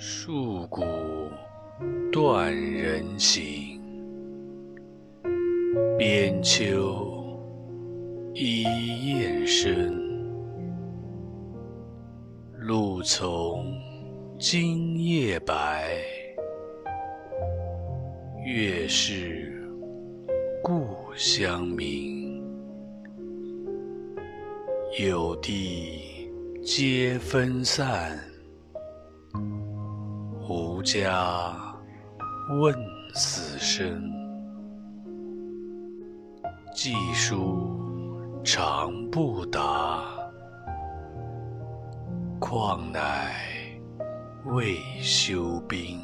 戍鼓断人行，边秋一雁声。露从今夜白，月是故乡明。有地皆分散。无家问死生，寄书长不达，况乃未休兵。